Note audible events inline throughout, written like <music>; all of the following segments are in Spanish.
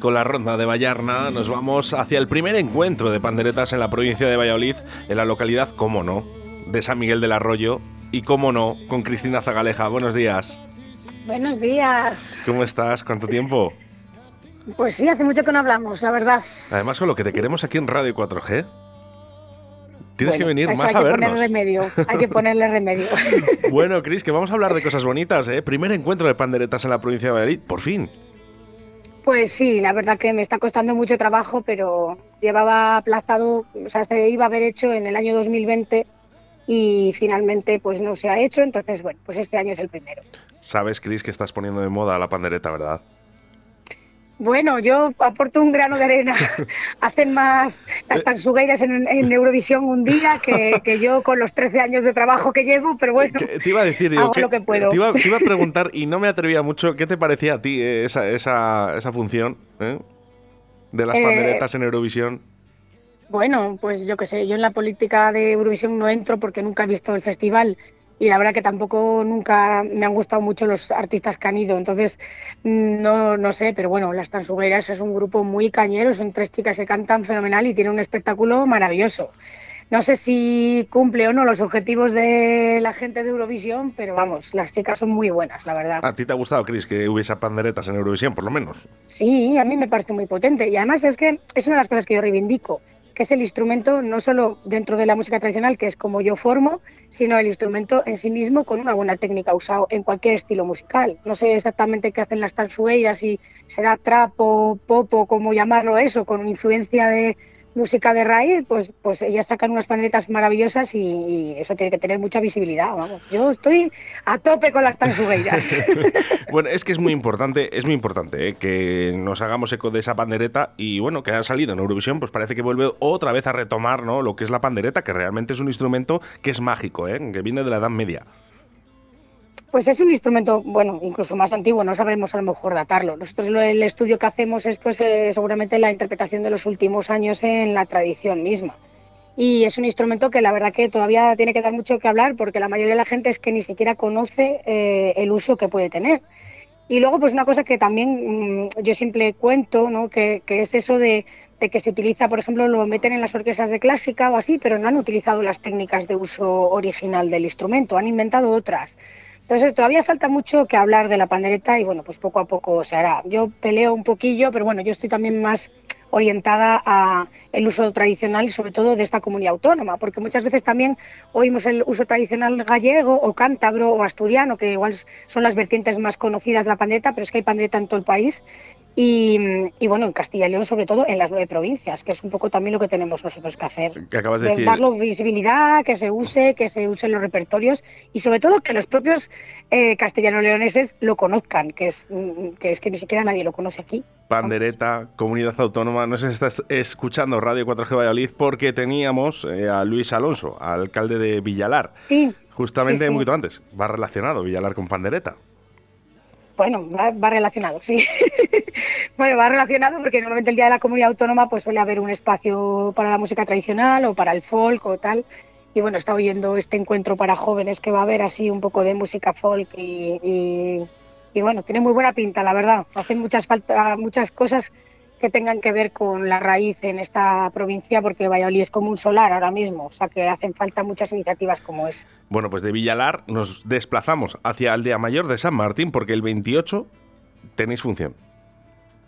con la ronda de Vallarna nos vamos hacia el primer encuentro de panderetas en la provincia de Valladolid, en la localidad, cómo no, de San Miguel del Arroyo. Y cómo no, con Cristina Zagaleja. Buenos días. Buenos días. ¿Cómo estás? ¿Cuánto tiempo? Pues sí, hace mucho que no hablamos, la verdad. Además, con lo que te queremos aquí en Radio 4G. Tienes que venir más hay a que vernos. Ponerle remedio, hay que ponerle remedio. <laughs> Bueno, Cris, que vamos a hablar de cosas bonitas, ¿eh? Primer encuentro de panderetas en la provincia de Valladolid, por fin. Pues sí, la verdad que me está costando mucho trabajo, pero llevaba aplazado, o sea, se iba a haber hecho en el año 2020 y finalmente pues no se ha hecho, entonces bueno, pues este año es el primero. Sabes, Cris, que estás poniendo de moda la pandereta, ¿verdad? Bueno, yo aporto un grano de arena. <laughs> Hacen más las tansugueiras en, en Eurovisión un día que, que yo con los 13 años de trabajo que llevo, pero bueno, te iba a decir, digo, hago que- lo que puedo. Te, iba, te iba a <laughs> preguntar y no me atrevía mucho, ¿qué te parecía a ti eh, esa, esa, esa función eh, de las Eh, panderetas en Eurovisión? Bueno, pues yo qué sé, yo en la política de Eurovisión no entro porque nunca he visto el festival y la verdad que tampoco nunca me han gustado mucho los artistas que han ido, entonces mm, no, no sé, pero bueno, Las Tansugueras es un grupo muy cañero, son tres chicas que cantan fenomenal y tienen un espectáculo maravilloso. No sé si cumple o no los objetivos de la gente de Eurovisión, pero vamos, las chicas son muy buenas, la verdad. ¿A ti te ha gustado, Cris, que hubiese panderetas en Eurovisión, por lo menos? Sí, a mí me parece muy potente. Y además es que es una de las cosas que yo reivindico, que es el instrumento no solo dentro de la música tradicional, que es como yo formo, sino el instrumento en sí mismo con una buena técnica usado en cualquier estilo musical. No sé exactamente qué hacen las tansueiras, si será trap o pop o cómo llamarlo eso, con influencia de música de raíz, pues, pues ellas sacan unas panderetas maravillosas y, y eso tiene que tener mucha visibilidad. Vamos, yo estoy a tope con las tansugueiras. <laughs> Bueno, es que es muy importante, es muy importante eh, que nos hagamos eco de esa pandereta y bueno, que ha salido en Eurovisión, pues parece que vuelve otra vez a retomar ¿no? lo que es la pandereta, que realmente es un instrumento que es mágico, ¿eh? que viene de la Edad Media. Pues es un instrumento, bueno, incluso más antiguo, no sabremos a lo mejor datarlo. Nosotros el estudio que hacemos es pues eh, seguramente la interpretación de los últimos años en la tradición misma. Y es un instrumento que la verdad que todavía tiene que dar mucho que hablar porque la mayoría de la gente es que ni siquiera conoce eh, el uso que puede tener. Y luego, pues una cosa que también mm, yo siempre cuento, ¿no? que, que es eso de, de que se utiliza, por ejemplo, lo meten en las orquestas de clásica o así, pero no han utilizado las técnicas de uso original del instrumento, han inventado otras. Entonces todavía falta mucho que hablar de la pandereta y bueno, pues poco a poco se hará. Yo peleo un poquillo, pero bueno, yo estoy también más orientada a el uso tradicional y sobre todo de esta comunidad autónoma, porque muchas veces también oímos el uso tradicional gallego o cántabro o asturiano, que igual son las vertientes más conocidas de la pandereta, pero es que hay pandereta en todo el país. Y, y, bueno, en Castilla y León, sobre todo en las nueve provincias, que es un poco también lo que tenemos nosotros que hacer. Que acabas de De decir. darle visibilidad, que se use, que se usen los repertorios y sobre todo que los propios eh, castellano-leoneses lo conozcan, que es, que es que ni siquiera nadie lo conoce aquí. Pandereta, comunidad autónoma. No sé si estás escuchando Radio 4G Valladolid porque teníamos eh, a Luis Alonso, alcalde de Villalar. Sí, Justamente Sí, sí. un poquito antes. Va relacionado Villalar con pandereta. bueno, va, va relacionado, sí. <laughs> bueno, va relacionado porque normalmente el Día de la Comunidad Autónoma pues suele haber un espacio para la música tradicional o para el folk o tal. Y bueno, está oyendo este encuentro para jóvenes que va a haber así un poco de música folk y, y- y bueno, tiene muy buena pinta, la verdad. Hacen muchas, falta, muchas cosas que tengan que ver con la raíz en esta provincia porque Valladolid es como un solar ahora mismo, o sea que hacen falta muchas iniciativas como es. Bueno, pues de Villalar nos desplazamos hacia Aldea Mayor de San Martín porque el 28 tenéis función.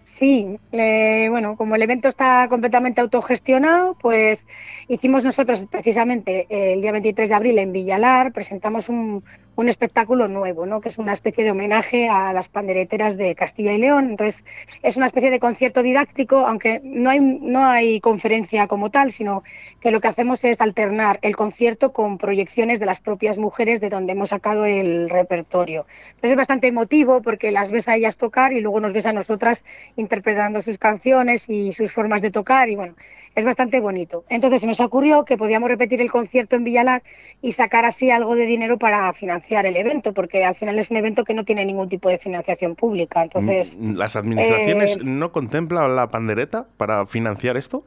Sí, bueno, como el evento está completamente autogestionado, pues hicimos nosotros precisamente el día 23 de abril en Villalar, presentamos un, un espectáculo nuevo, ¿no? que es una especie de homenaje a las pandereteras de Castilla y León. Entonces, es una especie de concierto didáctico, aunque no hay, no hay conferencia como tal, sino que lo que hacemos es alternar el concierto con proyecciones de las propias mujeres de donde hemos sacado el repertorio. Entonces, es bastante emotivo porque las ves a ellas tocar y luego nos ves a nosotras interpretando sus canciones y sus formas de tocar y bueno, es bastante bonito. Entonces se nos ocurrió que podíamos repetir el concierto en Villalar y sacar así algo de dinero para financiar el evento, porque al final es un evento que no tiene ningún tipo de financiación pública. Entonces, Mm, ¿Las administraciones eh, no contemplan la pandereta para financiar esto?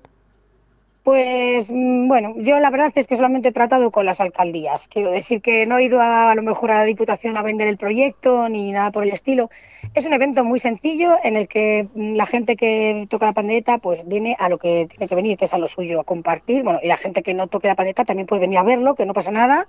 Pues mm, bueno, yo la verdad es que solamente he tratado con las alcaldías. Quiero decir que no he ido a, a lo mejor a la Diputación a vender el proyecto ni nada por el estilo. Es un evento muy sencillo en el que la gente que toca la pandereta pues viene a lo que tiene que venir, que es a lo suyo, a compartir. Bueno, y la gente que no toque la pandereta también puede venir a verlo, que no pasa nada.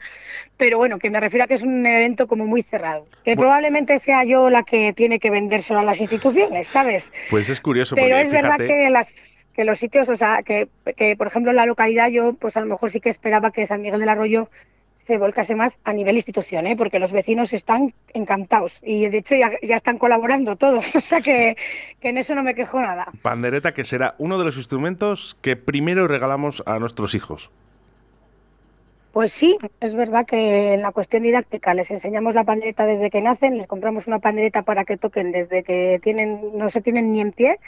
Pero bueno, que me refiero a que es un evento como muy cerrado. Que probablemente sea yo la que tiene que vendérselo a las instituciones, ¿sabes? Pues es curioso Pero porque es verdad que, la- que los sitios, o sea, que, que por ejemplo en la localidad yo pues a lo mejor sí que esperaba que San Miguel del Arroyo se volcase más a nivel institución, ¿eh? porque los vecinos están encantados y de hecho ya, ya están colaborando todos, <laughs> o sea que, que en eso no me quejo nada. pandereta que será uno de los instrumentos que primero regalamos a nuestros hijos. Pues sí, es verdad que en la cuestión didáctica les enseñamos la pandereta desde que nacen, les compramos una pandereta para que toquen desde que tienen, no se tienen ni en pie,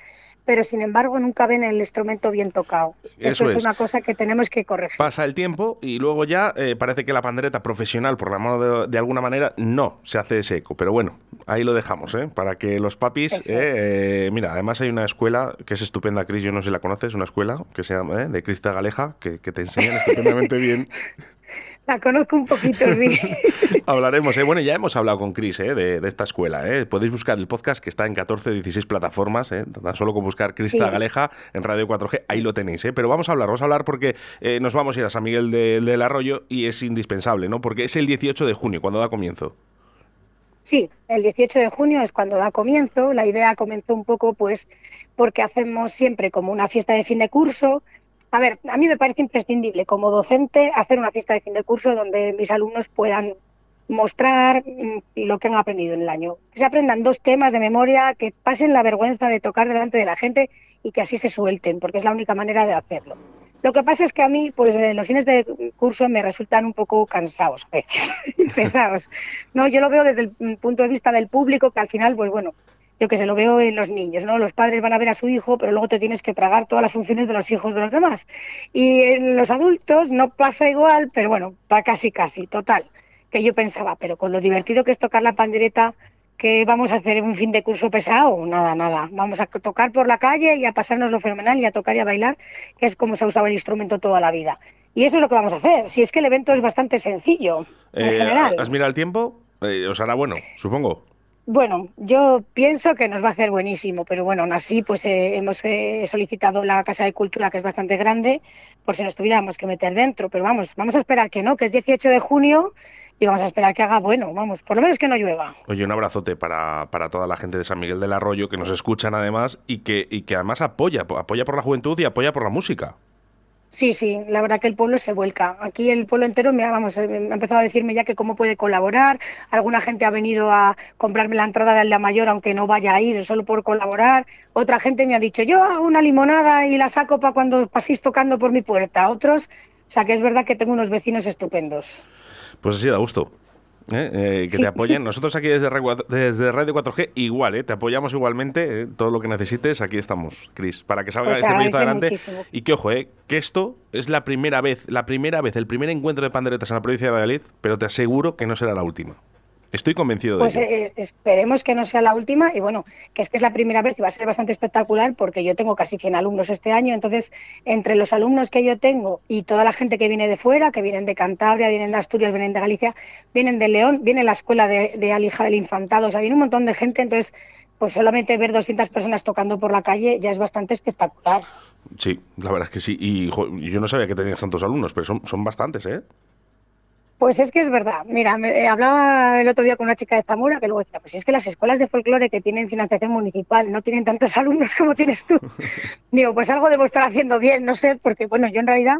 pero sin embargo nunca ven el instrumento bien tocado. Eso Eso, es es. una cosa que tenemos que corregir. Pasa el tiempo y luego ya eh, parece que la pandereta profesional, por la mano de, de alguna manera, no se hace ese eco. Pero bueno, ahí lo dejamos, ¿eh? Para que los papis. Eh, eh, mira, además hay una escuela que es estupenda, Cris, yo no sé si la conoces, una escuela que se llama ¿eh? de Crista Galeja, que, que te enseñan <laughs> estupendamente bien. La conozco un poquito, sí. <laughs> Hablaremos, ¿eh? Bueno, ya hemos hablado con Cris ¿eh? de, de esta escuela. ¿eh? Podéis buscar el podcast que está en 14, 16 plataformas. ¿eh? Tan solo con buscar Crista Sí. Galeja en Radio 4G, ahí lo tenéis. ¿eh? Pero vamos a hablar, vamos a hablar porque eh, nos vamos a ir a San Miguel de- del Arroyo y es indispensable, ¿no? Porque es el 18 de junio, cuando da comienzo. Sí, el 18 de junio es cuando da comienzo. La idea comenzó un poco, pues, porque hacemos siempre como una fiesta de fin de curso. A ver, a mí me parece imprescindible como docente hacer una fiesta de fin de curso donde mis alumnos puedan mostrar mm, lo que han aprendido en el año. Que se aprendan dos temas de memoria, que pasen la vergüenza de tocar delante de la gente y que así se suelten, porque es la única manera de hacerlo. Lo que pasa es que a mí, pues eh, los fines de curso me resultan un poco cansados <laughs> pesados. No, yo lo veo desde el mm, punto de vista del público, que al final, pues bueno, yo que se lo veo en los niños, ¿no? Los padres van a ver a su hijo, pero luego te tienes que tragar todas las funciones de los hijos de los demás. Y en los adultos no pasa igual, pero bueno, va casi casi, total. Que yo pensaba, pero con lo divertido que es tocar la pandereta, ¿qué vamos a hacer un fin de curso pesado? Nada, nada. Vamos a tocar por la calle y a pasarnos lo fenomenal y a tocar y a bailar, que es como se ha usado el instrumento toda la vida. Y eso es lo que vamos a hacer. Si es que el evento es bastante sencillo, en Eh, general. ¿Has mirado el tiempo? Eh, os hará bueno, supongo. Bueno, yo pienso que nos va a hacer buenísimo, pero bueno, aún así, pues eh, hemos eh, solicitado la Casa de Cultura, que es bastante grande, por si nos tuviéramos que meter dentro, pero vamos, vamos a esperar que no, que es 18 de junio y vamos a esperar que haga bueno, vamos, por lo menos que no llueva. Oye, un abrazote para, para toda la gente de San Miguel del Arroyo que nos escuchan además y que, y que además apoya, apoya por la juventud y apoya por la música. Sí, sí, la verdad que el pueblo se vuelca. Aquí el pueblo entero me ha, vamos, eh, ha empezado a decirme ya que cómo puede colaborar. Alguna gente ha venido a comprarme la entrada de Aldea Mayor, aunque no vaya a ir, solo por colaborar. Otra gente me ha dicho, yo hago una limonada y la saco para cuando paséis tocando por mi puerta. Otros, o sea que es verdad que tengo unos vecinos estupendos. Pues así da gusto. ¿Eh? Eh, que Sí. te apoyen. <laughs> Nosotros aquí desde, Radio 4 desde Radio 4G, igual, ¿eh? te apoyamos igualmente. ¿eh? Todo lo que necesites, aquí estamos, Cris, para que salga Pues este proyecto adelante. muchísimo. Y que ojo, ¿eh? que esto es la primera vez, la primera vez, el primer encuentro de panderetas en la provincia de Valladolid, pero te aseguro que no será la última. Estoy convencido de Pues ello. eh, esperemos que no sea la última y bueno, que es que es la primera vez y va a ser bastante espectacular porque yo tengo casi 100 alumnos este año, entonces entre los alumnos que yo tengo y toda la gente que viene de fuera, que vienen de Cantabria, vienen de Asturias, vienen de Galicia, vienen de León, viene la escuela de, de Alija del Infantado, o sea, viene un montón de gente, entonces pues solamente ver 200 personas tocando por la calle ya es bastante espectacular. Sí, la verdad es que sí. Y jo, yo no sabía que tenías tantos alumnos, pero son, son bastantes, ¿eh? Pues es que es verdad. Mira, me, eh, hablaba el otro día con una chica de Zamora que luego decía, pues es que las escuelas de folclore que tienen financiación municipal no tienen tantos <laughs> alumnos como tienes tú. <laughs> Digo, pues algo debo estar haciendo bien, no sé, porque bueno, yo en realidad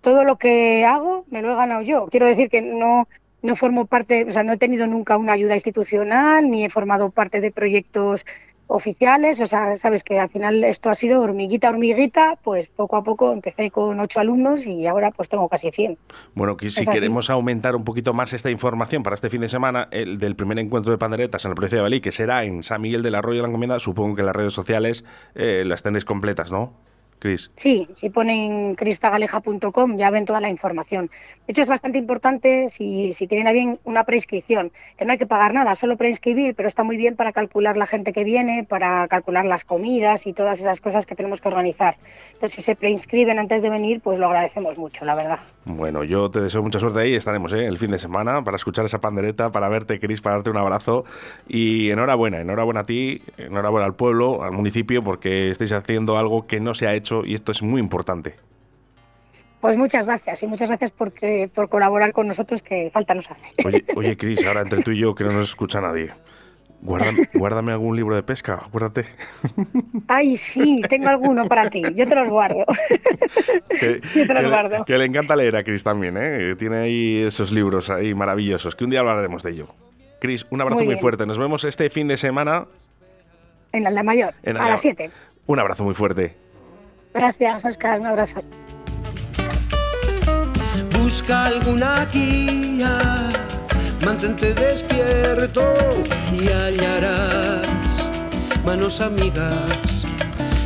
todo lo que hago me lo he ganado yo. Quiero decir que no, no formo parte, o sea, no he tenido nunca una ayuda institucional, ni he formado parte de proyectos oficiales, o sea, sabes que al final esto ha sido hormiguita, hormiguita, pues poco a poco empecé con ocho alumnos y ahora pues tengo casi 100. Bueno, que si Es así. queremos aumentar un poquito más esta información para este fin de semana, el del primer encuentro de panderetas en la provincia de Valí, que será en San Miguel del Arroyo de la Encomienda, supongo que las redes sociales eh, las tenéis completas, ¿no? Cris. Sí, si ponen cristagaleja.com ya ven toda la información. De hecho, es bastante importante si, si tienen a bien una preinscripción, que no hay que pagar nada, solo preinscribir, pero está muy bien para calcular la gente que viene, para calcular las comidas y todas esas cosas que tenemos que organizar. Entonces, si se preinscriben antes de venir, pues lo agradecemos mucho, la verdad. Bueno, yo te deseo mucha suerte ahí. Estaremos ¿eh? el fin de semana para escuchar esa pandereta, para verte, Cris, para darte un abrazo. Y enhorabuena, enhorabuena a ti, enhorabuena al pueblo, al municipio, porque estáis haciendo algo que no se ha hecho y esto es muy importante. Pues muchas gracias y muchas gracias por, por colaborar con nosotros, que falta nos hace. Oye, oye <laughs> Cris, ahora entre tú y yo, que no nos escucha nadie. Guárdame, guárdame, algún libro de pesca, acuérdate. Ay, sí, tengo alguno para ti. Yo te los guardo. Que, <laughs> Yo te los que guardo. Le, que le encanta leer a Cris también, ¿eh? Tiene ahí esos libros ahí maravillosos, que un día hablaremos de ello. Cris, un abrazo muy, muy fuerte. Nos vemos este fin de semana. En la Mayor, a las 7. Un abrazo muy fuerte. Gracias, Oscar. Un abrazo. Busca alguna guía, mantente despierto y hallarás manos amigas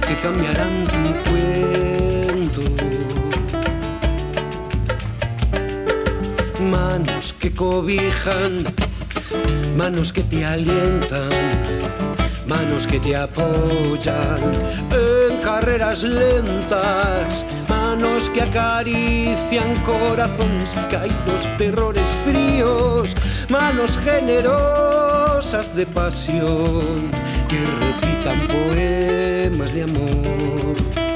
que cambiarán tu cuento. Manos que cobijan, manos que te alientan, manos que te apoyan carreras lentas, manos que acarician corazones caídos, terrores fríos, manos generosas de pasión que recitan poemas de amor.